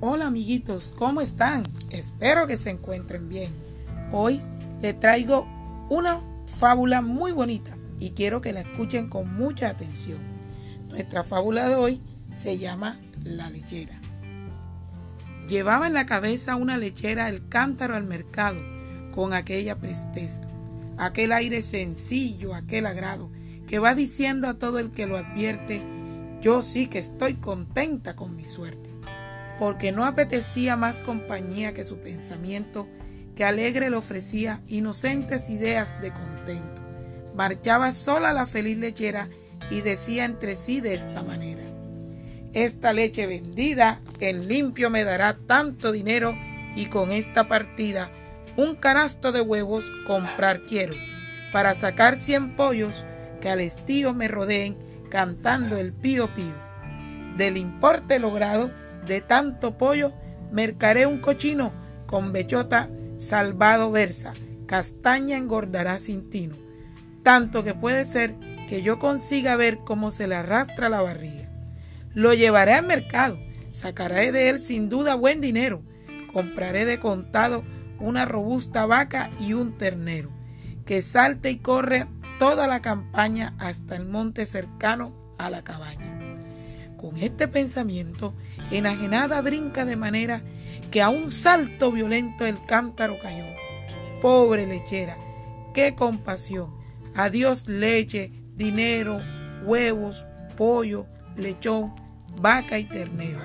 Hola amiguitos, ¿cómo están? Espero que se encuentren bien. Hoy les traigo una fábula muy bonita y quiero que la escuchen con mucha atención. Nuestra fábula de hoy se llama La lechera. Llevaba en la cabeza una lechera el cántaro al mercado con aquella presteza, aquel aire sencillo, aquel agrado que va diciendo a todo el que lo advierte, yo sí que estoy contenta con mi suerte, porque no apetecía más compañía que su pensamiento, que alegre le ofrecía inocentes ideas de contento. Marchaba sola la feliz lechera y decía entre sí de esta manera, esta leche vendida en limpio me dará tanto dinero y con esta partida un canasto de huevos comprar quiero, para sacar cien pollos que al estío me rodeen cantando el pío pío. Del importe logrado de tanto pollo, mercaré un cochino con bechota salvado versa, castaña engordará sin tino, tanto que puede ser que yo consiga ver cómo se le arrastra la barriga. Lo llevaré al mercado, sacaré de él sin duda buen dinero, compraré de contado una robusta vaca y un ternero, que salte y corre toda la campaña hasta el monte cercano a la cabaña. Con este pensamiento, enajenada brinca de manera que a un salto violento el cántaro cayó. Pobre lechera, qué compasión. Adiós leche, dinero, huevos, pollo, lechón, vaca y ternero.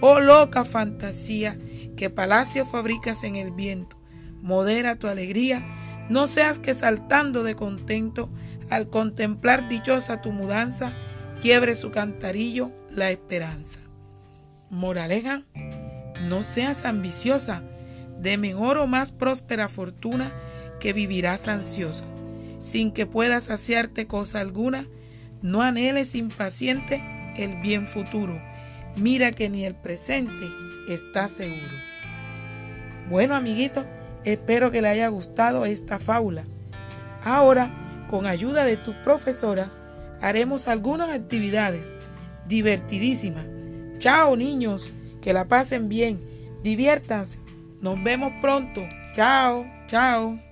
Oh loca fantasía que palacio fabricas en el viento. Modera tu alegría no seas que saltando de contento al contemplar dichosa tu mudanza, quiebre su cantarillo la esperanza. Moraleja, no seas ambiciosa de mejor o más próspera fortuna que vivirás ansiosa. Sin que puedas saciarte cosa alguna, no anheles impaciente el bien futuro. Mira que ni el presente está seguro. Bueno, amiguitos, Espero que le haya gustado esta fábula. Ahora, con ayuda de tus profesoras, haremos algunas actividades divertidísimas. Chao niños, que la pasen bien, diviértanse. Nos vemos pronto. Chao, chao.